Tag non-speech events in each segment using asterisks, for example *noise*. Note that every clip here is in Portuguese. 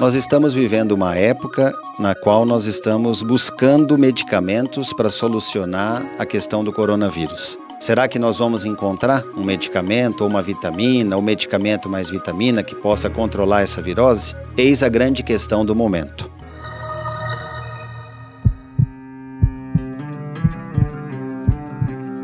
Nós estamos vivendo uma época na qual nós estamos buscando medicamentos para solucionar a questão do coronavírus. Será que nós vamos encontrar um medicamento ou uma vitamina, ou medicamento mais vitamina que possa controlar essa virose? Eis a grande questão do momento.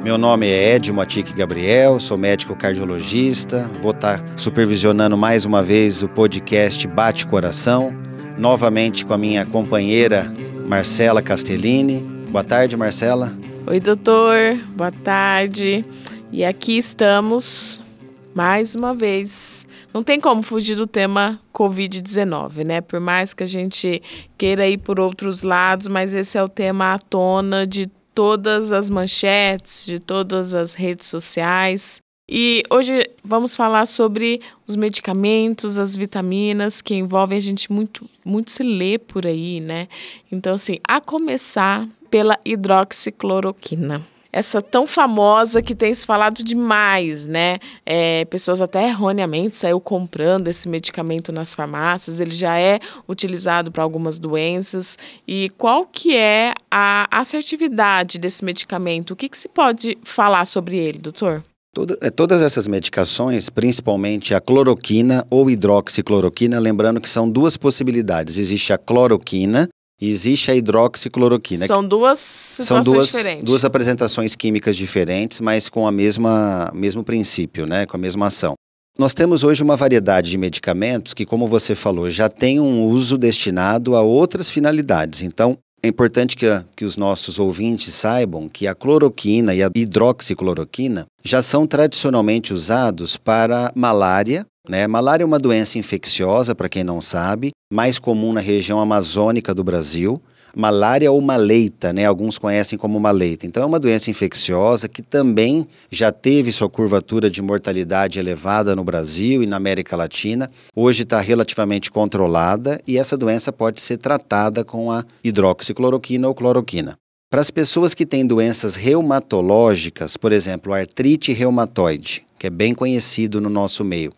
Meu nome é Ed Matique Gabriel, sou médico cardiologista. Vou estar supervisionando mais uma vez o podcast Bate Coração, novamente com a minha companheira Marcela Castellini. Boa tarde, Marcela. Oi, doutor. Boa tarde. E aqui estamos mais uma vez. Não tem como fugir do tema Covid-19, né? Por mais que a gente queira ir por outros lados, mas esse é o tema à tona de todas as manchetes, de todas as redes sociais. E hoje vamos falar sobre os medicamentos, as vitaminas que envolvem a gente muito, muito se lê por aí, né? Então, assim, a começar pela hidroxicloroquina essa tão famosa que tem se falado demais, né? É, pessoas até erroneamente saiu comprando esse medicamento nas farmácias, ele já é utilizado para algumas doenças. E qual que é a assertividade desse medicamento? O que, que se pode falar sobre ele, doutor? É, todas essas medicações, principalmente a cloroquina ou hidroxicloroquina, lembrando que são duas possibilidades. Existe a cloroquina, Existe a hidroxicloroquina. São duas são duas, diferentes. duas apresentações químicas diferentes, mas com a mesma mesmo princípio, né, com a mesma ação. Nós temos hoje uma variedade de medicamentos que, como você falou, já tem um uso destinado a outras finalidades. Então, é importante que, que os nossos ouvintes saibam que a cloroquina e a hidroxicloroquina já são tradicionalmente usados para malária, né? Malária é uma doença infecciosa, para quem não sabe, mais comum na região amazônica do Brasil. Malária ou maleita, né? Alguns conhecem como maleita. Então é uma doença infecciosa que também já teve sua curvatura de mortalidade elevada no Brasil e na América Latina. Hoje está relativamente controlada e essa doença pode ser tratada com a hidroxicloroquina ou cloroquina. Para as pessoas que têm doenças reumatológicas, por exemplo, artrite reumatoide, que é bem conhecido no nosso meio,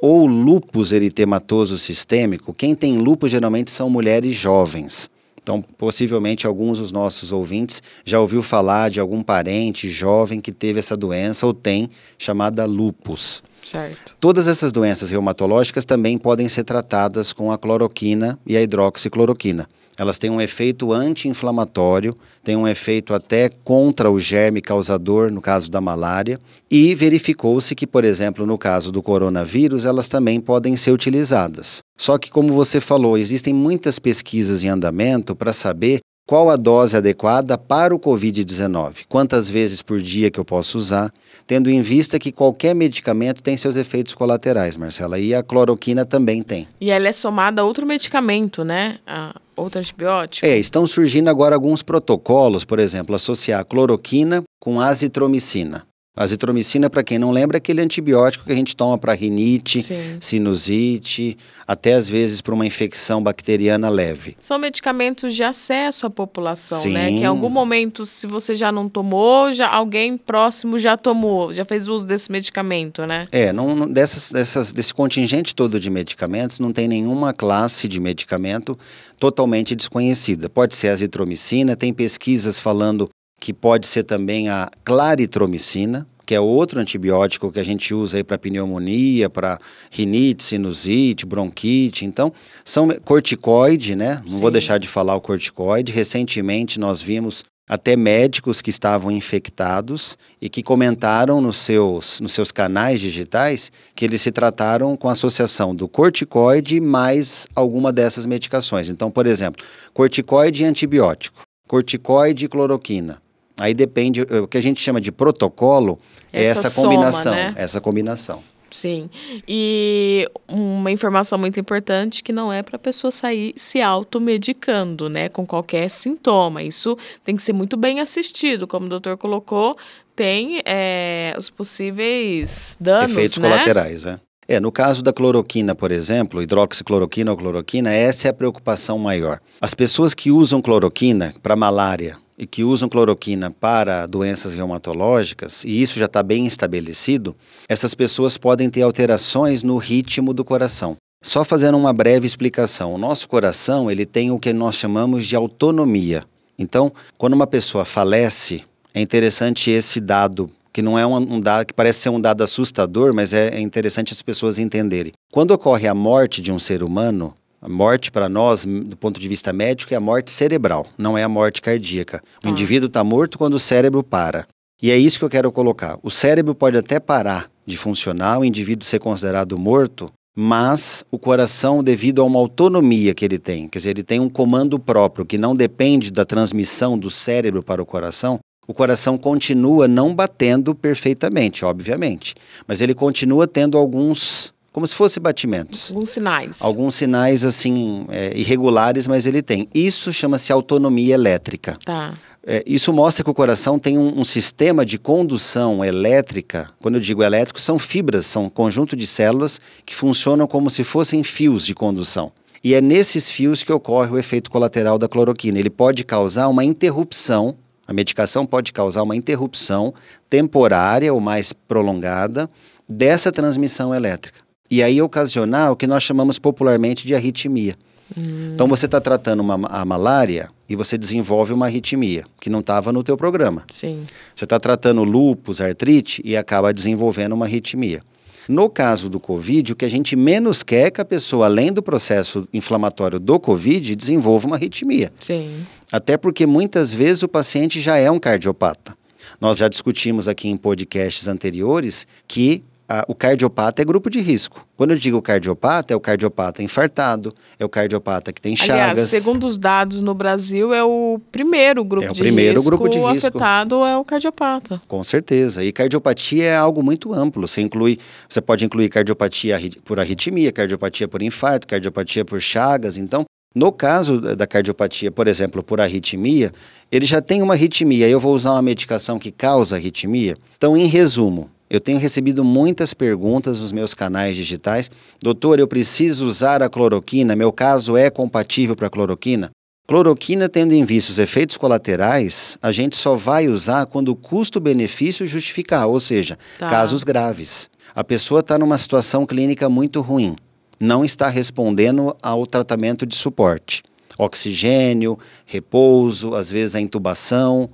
ou lupus eritematoso sistêmico, quem tem lupus geralmente são mulheres jovens. Então, possivelmente alguns dos nossos ouvintes já ouviu falar de algum parente jovem que teve essa doença ou tem, chamada lupus. Certo. Todas essas doenças reumatológicas também podem ser tratadas com a cloroquina e a hidroxicloroquina. Elas têm um efeito anti-inflamatório, têm um efeito até contra o germe causador, no caso da malária, e verificou-se que, por exemplo, no caso do coronavírus, elas também podem ser utilizadas. Só que, como você falou, existem muitas pesquisas em andamento para saber qual a dose adequada para o Covid-19? Quantas vezes por dia que eu posso usar? Tendo em vista que qualquer medicamento tem seus efeitos colaterais, Marcela, e a cloroquina também tem. E ela é somada a outro medicamento, né? A outro antibiótico? É, estão surgindo agora alguns protocolos, por exemplo, associar cloroquina com azitromicina. Azitromicina, para quem não lembra, é aquele antibiótico que a gente toma para rinite, Sim. sinusite, até às vezes para uma infecção bacteriana leve. São medicamentos de acesso à população, Sim. né? Que em algum momento, se você já não tomou, já alguém próximo já tomou, já fez uso desse medicamento, né? É, não, dessas, dessas, desse contingente todo de medicamentos, não tem nenhuma classe de medicamento totalmente desconhecida. Pode ser azitromicina, tem pesquisas falando que pode ser também a claritromicina, que é outro antibiótico que a gente usa aí para pneumonia, para rinite, sinusite, bronquite. Então, são corticoide, né? Não Sim. vou deixar de falar o corticoide. Recentemente nós vimos até médicos que estavam infectados e que comentaram nos seus, nos seus canais digitais que eles se trataram com associação do corticoide mais alguma dessas medicações. Então, por exemplo, corticoide e antibiótico, corticoide e cloroquina. Aí depende, o que a gente chama de protocolo é essa, essa combinação, soma, né? essa combinação. Sim. E uma informação muito importante que não é para a pessoa sair se automedicando, né, com qualquer sintoma. Isso tem que ser muito bem assistido, como o doutor colocou, tem é, os possíveis danos, Efeitos né? colaterais, é. É, no caso da cloroquina, por exemplo, hidroxicloroquina ou cloroquina, essa é a preocupação maior. As pessoas que usam cloroquina para malária, e que usam cloroquina para doenças reumatológicas, e isso já está bem estabelecido, essas pessoas podem ter alterações no ritmo do coração. Só fazendo uma breve explicação. O nosso coração, ele tem o que nós chamamos de autonomia. Então, quando uma pessoa falece, é interessante esse dado, que não é um, um dado que parece ser um dado assustador, mas é, é interessante as pessoas entenderem. Quando ocorre a morte de um ser humano, a morte para nós, do ponto de vista médico, é a morte cerebral, não é a morte cardíaca. O ah. indivíduo está morto quando o cérebro para. E é isso que eu quero colocar. O cérebro pode até parar de funcionar, o indivíduo ser considerado morto, mas o coração, devido a uma autonomia que ele tem, quer dizer, ele tem um comando próprio que não depende da transmissão do cérebro para o coração, o coração continua não batendo perfeitamente, obviamente, mas ele continua tendo alguns como se fossem batimentos. Alguns sinais. Alguns sinais, assim, é, irregulares, mas ele tem. Isso chama-se autonomia elétrica. Tá. É, isso mostra que o coração tem um, um, sistema de condução elétrica. Quando eu digo elétrico, são fibras, são um conjunto de células que funcionam como se fossem fios de condução. E é nesses fios que ocorre o efeito colateral da cloroquina. Ele pode causar uma interrupção, a medicação pode causar uma interrupção temporária ou mais prolongada dessa transmissão elétrica e aí ocasionar o que nós chamamos popularmente de arritmia. Hum. Então você está tratando uma, a malária e você desenvolve uma arritmia, que não estava no teu programa. Sim. Você está tratando lúpus, artrite e acaba desenvolvendo uma arritmia. No caso do Covid, o que a gente menos quer é que a pessoa, além do processo inflamatório do Covid, desenvolva uma arritmia. Sim. Até porque muitas vezes o paciente já é um cardiopata. Nós já discutimos aqui em podcasts anteriores que a, o cardiopata é grupo de risco. Quando eu digo cardiopata, é o cardiopata infartado, é o cardiopata que tem chagas. Aliás, segundo os dados no Brasil, é o primeiro grupo é o de primeiro risco. grupo de risco. afetado é o cardiopata. Com certeza. E cardiopatia é algo muito amplo. Você inclui, você pode incluir cardiopatia por arritmia, cardiopatia por infarto, cardiopatia por chagas. Então, no caso da cardiopatia, por exemplo, por arritmia, ele já tem uma arritmia. Eu vou usar uma medicação que causa arritmia. Então, em resumo, eu tenho recebido muitas perguntas nos meus canais digitais. Doutor, eu preciso usar a cloroquina? Meu caso é compatível para a cloroquina? Cloroquina, tendo em vista os efeitos colaterais, a gente só vai usar quando o custo-benefício justificar, ou seja, tá. casos graves. A pessoa está numa situação clínica muito ruim, não está respondendo ao tratamento de suporte. Oxigênio, repouso, às vezes a intubação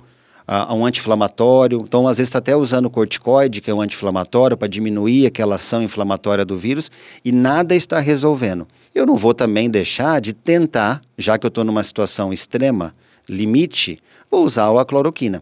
a, um anti-inflamatório. Então, às vezes, está até usando corticoide, que é um anti-inflamatório, para diminuir aquela ação inflamatória do vírus, e nada está resolvendo. Eu não vou também deixar de tentar, já que eu estou numa situação extrema, limite, vou usar a cloroquina.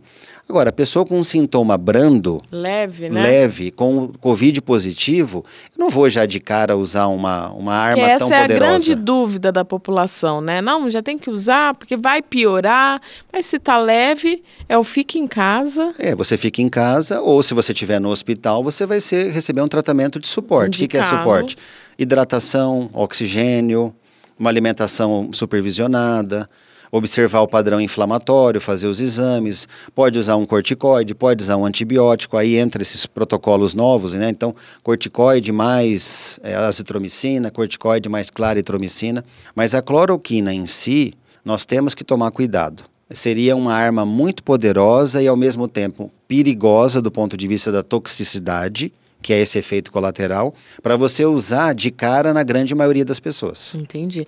Agora, a pessoa com um sintoma brando, leve, né? leve com Covid positivo, eu não vou já de cara usar uma, uma arma que tão poderosa. Essa é a grande dúvida da população, né? Não, já tem que usar porque vai piorar, mas se tá leve, é o fique em casa. É, você fica em casa ou se você estiver no hospital, você vai ser, receber um tratamento de suporte. Indicado. O que é suporte? Hidratação, oxigênio, uma alimentação supervisionada, observar o padrão inflamatório, fazer os exames, pode usar um corticoide, pode usar um antibiótico, aí entra esses protocolos novos, né? Então, corticoide mais é, azitromicina, corticoide mais claritromicina, mas a cloroquina em si, nós temos que tomar cuidado. Seria uma arma muito poderosa e ao mesmo tempo perigosa do ponto de vista da toxicidade, que é esse efeito colateral, para você usar de cara na grande maioria das pessoas. Entendi.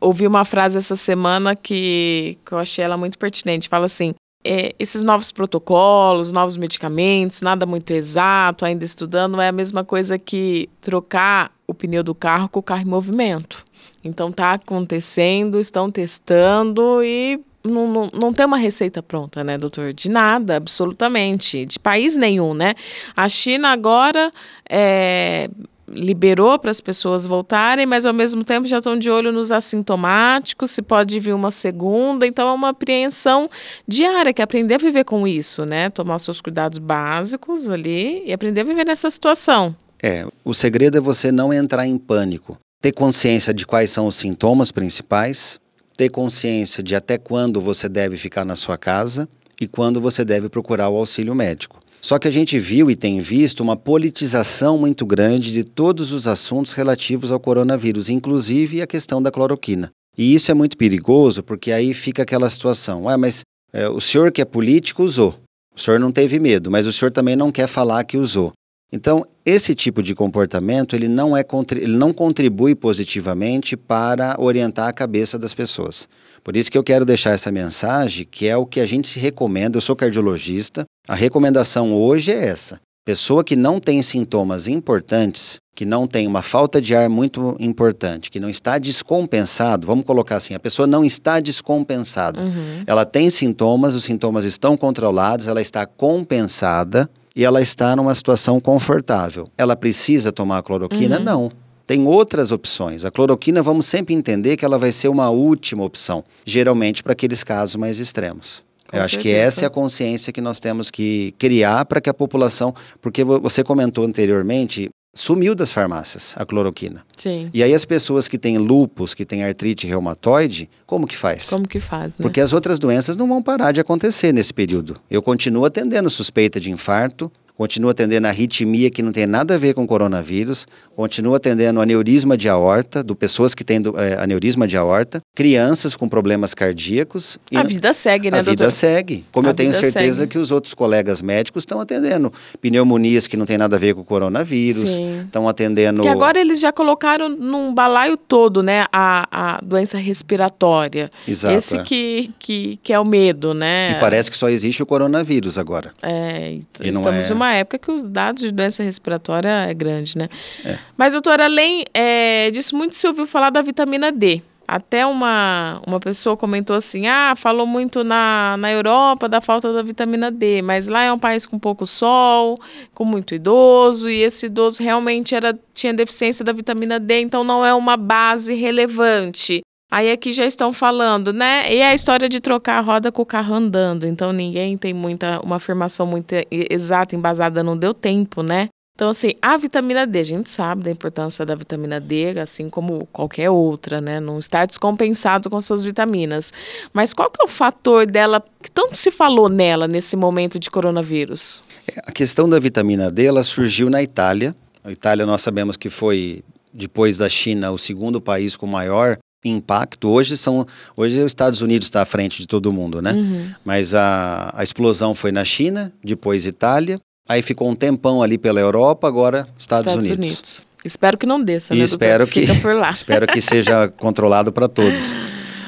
Ouvi uma frase essa semana que, que eu achei ela muito pertinente. Fala assim: é, esses novos protocolos, novos medicamentos, nada muito exato, ainda estudando, é a mesma coisa que trocar o pneu do carro com o carro em movimento. Então está acontecendo, estão testando e não, não, não tem uma receita pronta, né, doutor? De nada, absolutamente. De país nenhum, né? A China agora é, liberou para as pessoas voltarem, mas ao mesmo tempo já estão de olho nos assintomáticos, se pode vir uma segunda. Então é uma apreensão diária, que é aprender a viver com isso, né? Tomar seus cuidados básicos ali e aprender a viver nessa situação. É, o segredo é você não entrar em pânico. Ter consciência de quais são os sintomas principais, ter consciência de até quando você deve ficar na sua casa e quando você deve procurar o auxílio médico. Só que a gente viu e tem visto uma politização muito grande de todos os assuntos relativos ao coronavírus, inclusive a questão da cloroquina. E isso é muito perigoso porque aí fica aquela situação: ah, mas é, o senhor que é político usou. O senhor não teve medo, mas o senhor também não quer falar que usou. Então, esse tipo de comportamento ele não, é, ele não contribui positivamente para orientar a cabeça das pessoas. Por isso que eu quero deixar essa mensagem, que é o que a gente se recomenda. Eu sou cardiologista, a recomendação hoje é essa. Pessoa que não tem sintomas importantes, que não tem uma falta de ar muito importante, que não está descompensado, vamos colocar assim, a pessoa não está descompensada. Uhum. Ela tem sintomas, os sintomas estão controlados, ela está compensada e ela está numa situação confortável. Ela precisa tomar cloroquina? Uhum. Não. Tem outras opções. A cloroquina, vamos sempre entender que ela vai ser uma última opção, geralmente para aqueles casos mais extremos. Com Eu acho que essa é a consciência que nós temos que criar para que a população. Porque você comentou anteriormente, sumiu das farmácias a cloroquina. Sim. E aí as pessoas que têm lupus, que têm artrite reumatoide, como que faz? Como que faz, né? Porque as outras doenças não vão parar de acontecer nesse período. Eu continuo atendendo suspeita de infarto, continua atendendo a arritmia que não tem nada a ver com coronavírus, continua atendendo aneurisma de aorta, do pessoas que têm é, aneurisma de aorta, crianças com problemas cardíacos. a vida segue, né, A doutor? vida segue. Como a eu tenho certeza segue. que os outros colegas médicos estão atendendo pneumonias que não tem nada a ver com o coronavírus, estão atendendo... Que agora eles já colocaram num balaio todo, né, a, a doença respiratória. Exato. Esse é. que, que, que é o medo, né? E parece que só existe o coronavírus agora. É, e estamos é... uma uma época que os dados de doença respiratória é grande, né? É. Mas, doutor, além é, disso, muito se ouviu falar da vitamina D. Até uma, uma pessoa comentou assim: ah, falou muito na, na Europa da falta da vitamina D, mas lá é um país com pouco sol, com muito idoso, e esse idoso realmente era, tinha deficiência da vitamina D, então não é uma base relevante. Aí aqui já estão falando, né? E a história de trocar a roda com o carro andando. Então ninguém tem muita uma afirmação muito exata, embasada, não deu tempo, né? Então, assim, a vitamina D, a gente sabe da importância da vitamina D, assim como qualquer outra, né? Não está descompensado com suas vitaminas. Mas qual que é o fator dela que tanto se falou nela nesse momento de coronavírus? É, a questão da vitamina D, ela surgiu na Itália. A Itália, nós sabemos que foi, depois da China, o segundo país com maior impacto. Hoje são, hoje os Estados Unidos está à frente de todo mundo, né? Uhum. Mas a, a explosão foi na China, depois Itália, aí ficou um tempão ali pela Europa, agora Estados, Estados Unidos. Unidos. Espero que não desça, né, espero que Fica por lá. *laughs* espero que seja controlado para todos.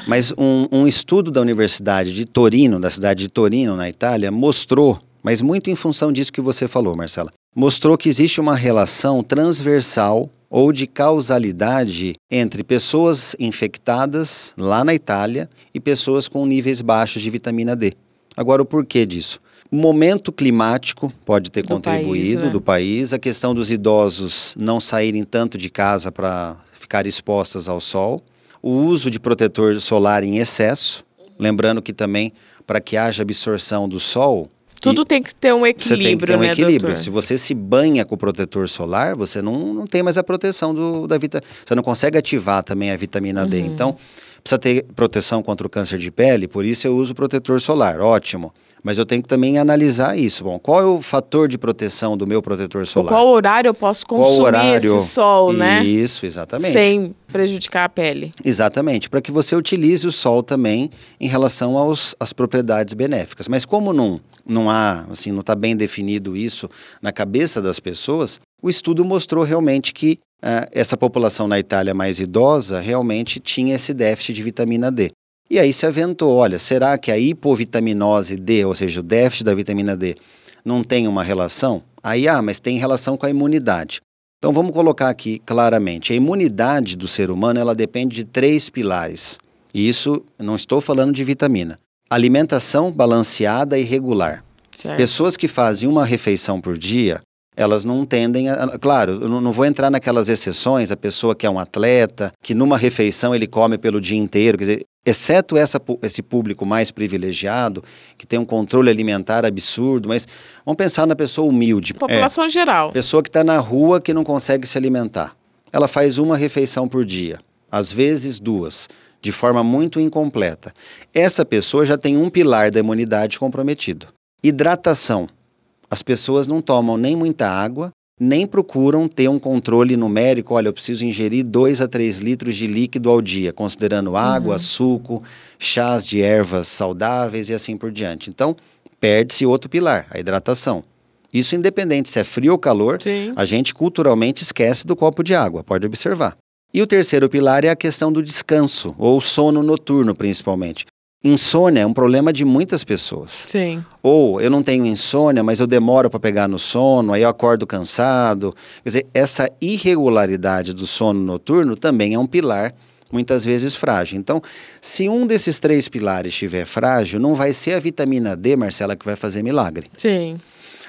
Mas um, um estudo da Universidade de Torino, da cidade de Torino, na Itália, mostrou, mas muito em função disso que você falou, Marcela, mostrou que existe uma relação transversal ou de causalidade entre pessoas infectadas lá na Itália e pessoas com níveis baixos de vitamina D. Agora, o porquê disso? O momento climático pode ter do contribuído país, né? do país, a questão dos idosos não saírem tanto de casa para ficar expostas ao sol, o uso de protetor solar em excesso, lembrando que também para que haja absorção do sol, tudo tem que ter um equilíbrio, Você tem que ter um né, equilíbrio. Doutor? Se você se banha com protetor solar, você não, não tem mais a proteção do, da vitamina. Você não consegue ativar também a vitamina uhum. D. Então, precisa ter proteção contra o câncer de pele, por isso eu uso protetor solar. Ótimo. Mas eu tenho que também analisar isso. Bom, qual é o fator de proteção do meu protetor solar? Qual horário eu posso consumir horário... esse sol, né? Isso, exatamente. Sem prejudicar a pele. Exatamente, para que você utilize o sol também em relação aos, às propriedades benéficas. Mas como não, não há, assim, não está bem definido isso na cabeça das pessoas, o estudo mostrou realmente que uh, essa população na Itália mais idosa realmente tinha esse déficit de vitamina D. E aí se aventou, olha, será que a hipovitaminose D, ou seja, o déficit da vitamina D, não tem uma relação? Aí, ah, mas tem relação com a imunidade. Então vamos colocar aqui claramente, a imunidade do ser humano, ela depende de três pilares. E isso, não estou falando de vitamina. Alimentação balanceada e regular. Certo. Pessoas que fazem uma refeição por dia, elas não tendem a. Claro, eu não vou entrar naquelas exceções, a pessoa que é um atleta, que numa refeição ele come pelo dia inteiro, quer dizer, exceto essa, esse público mais privilegiado, que tem um controle alimentar absurdo, mas vamos pensar na pessoa humilde. População é, geral. Pessoa que está na rua que não consegue se alimentar. Ela faz uma refeição por dia, às vezes duas, de forma muito incompleta. Essa pessoa já tem um pilar da imunidade comprometido. Hidratação. As pessoas não tomam nem muita água, nem procuram ter um controle numérico. Olha, eu preciso ingerir 2 a 3 litros de líquido ao dia, considerando água, uhum. suco, chás de ervas saudáveis e assim por diante. Então, perde-se outro pilar, a hidratação. Isso independente se é frio ou calor, Sim. a gente culturalmente esquece do copo de água, pode observar. E o terceiro pilar é a questão do descanso, ou sono noturno principalmente. Insônia é um problema de muitas pessoas. Sim. Ou eu não tenho insônia, mas eu demoro para pegar no sono, aí eu acordo cansado. Quer dizer, essa irregularidade do sono noturno também é um pilar muitas vezes frágil. Então, se um desses três pilares estiver frágil, não vai ser a vitamina D, Marcela, que vai fazer milagre. Sim.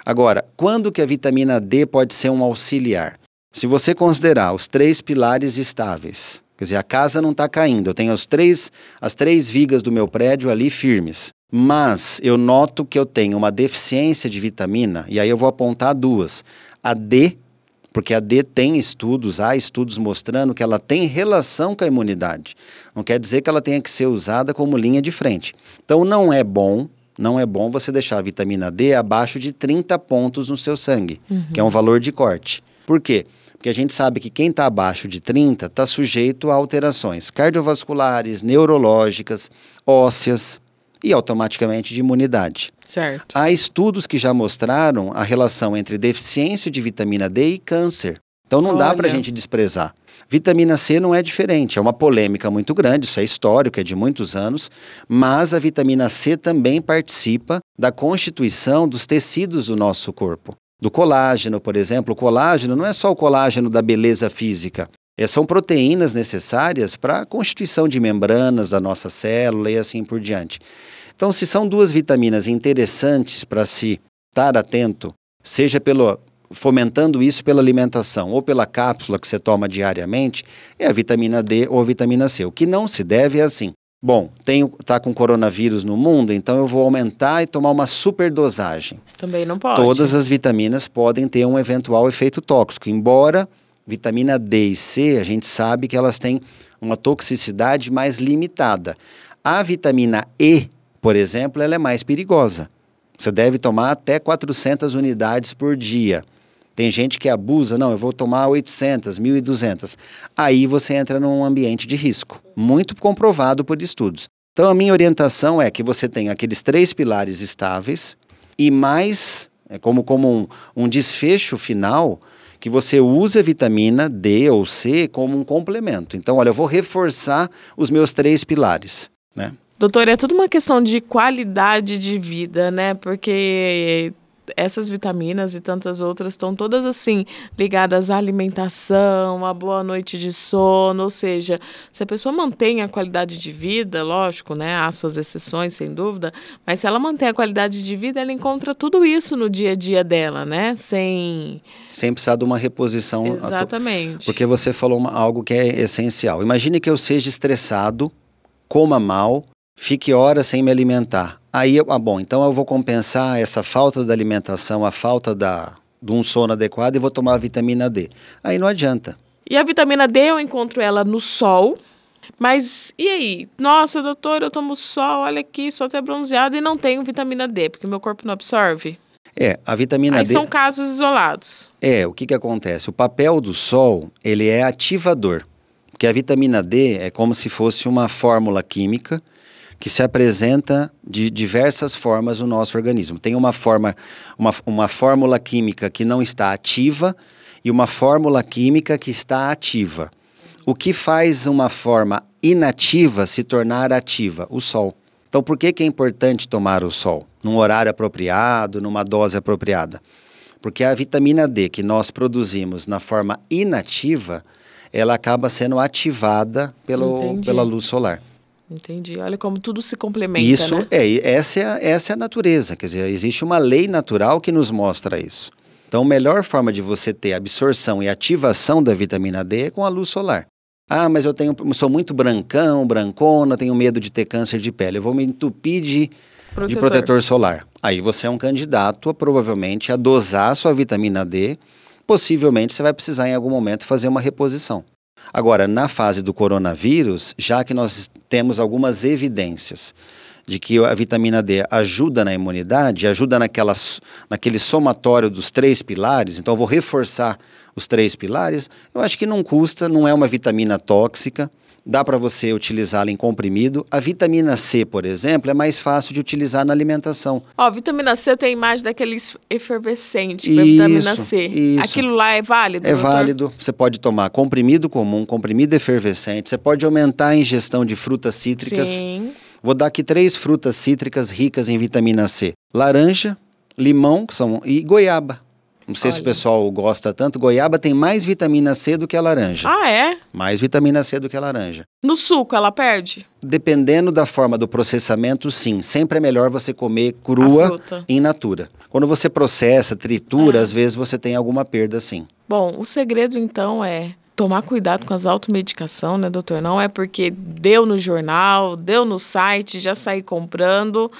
Agora, quando que a vitamina D pode ser um auxiliar? Se você considerar os três pilares estáveis, quer dizer, a casa não está caindo, eu tenho os três, as três vigas do meu prédio ali firmes, mas eu noto que eu tenho uma deficiência de vitamina, e aí eu vou apontar duas. A D, porque a D tem estudos, há estudos mostrando que ela tem relação com a imunidade. Não quer dizer que ela tenha que ser usada como linha de frente. Então não é bom não é bom você deixar a vitamina D abaixo de 30 pontos no seu sangue, uhum. que é um valor de corte. Por quê? Porque a gente sabe que quem está abaixo de 30 está sujeito a alterações cardiovasculares, neurológicas, ósseas e automaticamente de imunidade. Certo. Há estudos que já mostraram a relação entre deficiência de vitamina D e câncer. Então não Olha. dá para a gente desprezar. Vitamina C não é diferente, é uma polêmica muito grande, isso é histórico, é de muitos anos, mas a vitamina C também participa da constituição dos tecidos do nosso corpo. Do colágeno, por exemplo, o colágeno não é só o colágeno da beleza física, é, são proteínas necessárias para a constituição de membranas da nossa célula e assim por diante. Então, se são duas vitaminas interessantes para se estar atento, seja pelo fomentando isso pela alimentação ou pela cápsula que você toma diariamente, é a vitamina D ou a vitamina C. O que não se deve é assim. Bom, tenho tá com coronavírus no mundo, então eu vou aumentar e tomar uma superdosagem. Também não pode. Todas as vitaminas podem ter um eventual efeito tóxico, embora vitamina D e C, a gente sabe que elas têm uma toxicidade mais limitada. A vitamina E, por exemplo, ela é mais perigosa. Você deve tomar até 400 unidades por dia. Tem gente que abusa, não, eu vou tomar 800, 1.200. Aí você entra num ambiente de risco, muito comprovado por estudos. Então a minha orientação é que você tenha aqueles três pilares estáveis e mais, é como, como um, um desfecho final, que você use a vitamina D ou C como um complemento. Então, olha, eu vou reforçar os meus três pilares, né? Doutor, é tudo uma questão de qualidade de vida, né? Porque essas vitaminas e tantas outras estão todas assim ligadas à alimentação, à boa noite de sono, ou seja, se a pessoa mantém a qualidade de vida, lógico, né, há suas exceções sem dúvida, mas se ela mantém a qualidade de vida, ela encontra tudo isso no dia a dia dela, né, sem sem precisar de uma reposição. Exatamente. Porque você falou uma, algo que é essencial. Imagine que eu seja estressado, coma mal, fique horas sem me alimentar. Aí, ah, bom, então eu vou compensar essa falta da alimentação, a falta da, de um sono adequado e vou tomar a vitamina D. Aí não adianta. E a vitamina D eu encontro ela no sol. Mas e aí? Nossa, doutor, eu tomo sol, olha aqui, sou até bronzeada e não tenho vitamina D, porque meu corpo não absorve. É, a vitamina aí D. são casos isolados. É, o que, que acontece? O papel do sol, ele é ativador. Porque a vitamina D é como se fosse uma fórmula química que se apresenta de diversas formas no nosso organismo. Tem uma forma, uma, uma fórmula química que não está ativa e uma fórmula química que está ativa. O que faz uma forma inativa se tornar ativa? O sol. Então, por que, que é importante tomar o sol? Num horário apropriado, numa dose apropriada? Porque a vitamina D que nós produzimos na forma inativa, ela acaba sendo ativada pelo, pela luz solar. Entendi. Olha como tudo se complementa. Isso né? é, essa é, a, essa é a natureza. Quer dizer, existe uma lei natural que nos mostra isso. Então, a melhor forma de você ter absorção e ativação da vitamina D é com a luz solar. Ah, mas eu tenho, sou muito brancão, brancona, tenho medo de ter câncer de pele. Eu vou me entupir de protetor, de protetor solar. Aí você é um candidato, a, provavelmente, a dosar a sua vitamina D. Possivelmente você vai precisar em algum momento fazer uma reposição. Agora, na fase do coronavírus, já que nós temos algumas evidências de que a vitamina D ajuda na imunidade, ajuda naquela, naquele somatório dos três pilares, então eu vou reforçar os três pilares, eu acho que não custa, não é uma vitamina tóxica, dá para você utilizá-la em comprimido. A vitamina C, por exemplo, é mais fácil de utilizar na alimentação. Ó, vitamina C eu tenho imagem daqueles efervescente para vitamina C. Isso. Aquilo lá é válido? É doutor? válido. Você pode tomar comprimido comum, comprimido efervescente. Você pode aumentar a ingestão de frutas cítricas. Sim. Vou dar aqui três frutas cítricas ricas em vitamina C: laranja, limão, que são e goiaba. Não sei se o Olha. pessoal gosta tanto. Goiaba tem mais vitamina C do que a laranja. Ah, é? Mais vitamina C do que a laranja. No suco ela perde? Dependendo da forma do processamento, sim. Sempre é melhor você comer crua in natura. Quando você processa, tritura, É. às vezes você tem alguma perda, sim. Bom, o segredo então é tomar cuidado com as automedicação, né, doutor? Não é porque deu no jornal, deu no site, já saí comprando.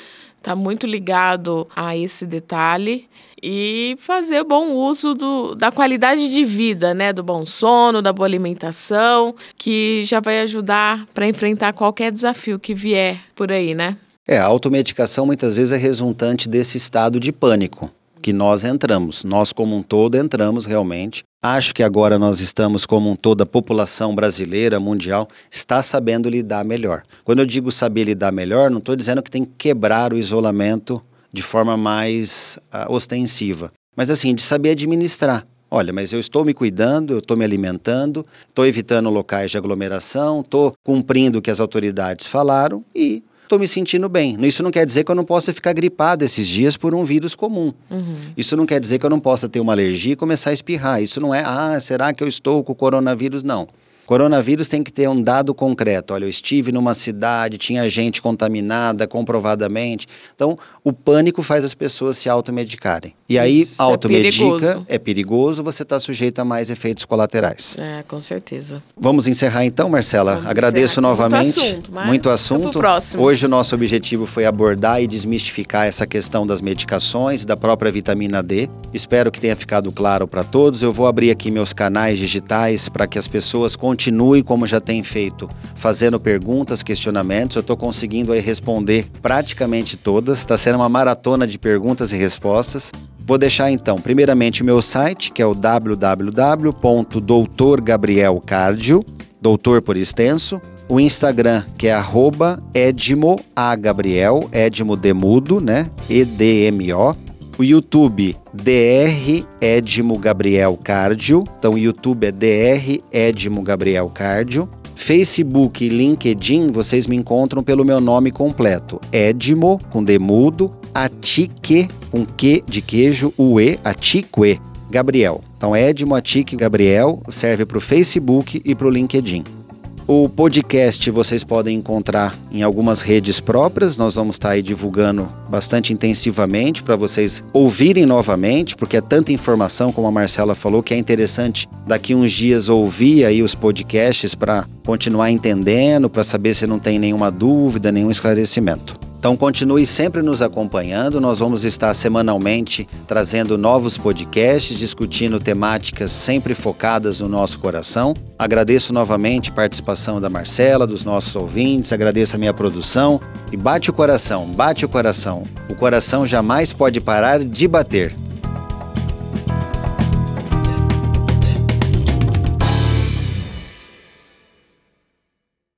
Tá muito ligado a esse detalhe e fazer bom uso do, da qualidade de vida, né, do bom sono, da boa alimentação, que já vai ajudar para enfrentar qualquer desafio que vier por aí, né? É, a automedicação muitas vezes é resultante desse estado de pânico que nós entramos. Nós, como um todo, entramos realmente. Acho que agora nós estamos, como um todo, a população brasileira, mundial, está sabendo lidar melhor. Quando eu digo saber lidar melhor, não estou dizendo que tem que quebrar o isolamento de forma mais ah, ostensiva, mas assim, de saber administrar. Olha, mas eu estou me cuidando, eu estou me alimentando, estou evitando locais de aglomeração, estou cumprindo o que as autoridades falaram e estou me sentindo bem. Isso não quer dizer que eu não possa ficar gripado esses dias por um vírus comum. Isso não quer dizer que eu não possa ter uma alergia e começar a espirrar. Isso não é, ah, será que eu estou com o coronavírus? Não. Coronavírus tem que ter um dado concreto. Olha, eu estive numa cidade, tinha gente contaminada comprovadamente. Então, o pânico faz as pessoas se automedicarem. E aí, Isso é automedica, perigoso. é perigoso, você está sujeito a mais efeitos colaterais. É, com certeza. Vamos encerrar então, Marcela. Vamos Agradeço encerrar. novamente. Muito assunto, mas Muito assunto. próximo. Hoje o nosso objetivo foi abordar e desmistificar essa questão das medicações, da própria vitamina D. Espero que tenha ficado claro para todos. Eu vou abrir aqui meus canais digitais para que as pessoas continuem como já têm feito, fazendo perguntas, questionamentos. Eu estou conseguindo aí responder praticamente todas. Está sendo uma maratona de perguntas e respostas. Vou deixar então, primeiramente, o meu site, que é o www.doutorgabrielcardio, doutor por extenso. O Instagram, que é arroba Edmo A Gabriel, Edmo Demudo, né? E-D-M-O. O YouTube, DR Edmo Gabriel Cardio. Então, o YouTube é DR Edmo Gabriel Cardio. Facebook e LinkedIn, vocês me encontram pelo meu nome completo. Edmo, com demudo, Atique, com Q de queijo, UE, Atique Gabriel. Então, Edmo Atique Gabriel serve para o Facebook e para o LinkedIn. O podcast vocês podem encontrar em algumas redes próprias. Nós vamos estar aí divulgando bastante intensivamente para vocês ouvirem novamente, porque é tanta informação, como a Marcela falou, que é interessante daqui uns dias ouvir aí os podcasts para continuar entendendo, para saber se não tem nenhuma dúvida, nenhum esclarecimento. Então continue sempre nos acompanhando. Nós vamos estar semanalmente trazendo novos podcasts, discutindo temáticas sempre focadas no nosso coração. Agradeço novamente a participação da Marcela, dos nossos ouvintes, agradeço a minha produção e bate o coração, bate o coração. O coração jamais pode parar de bater.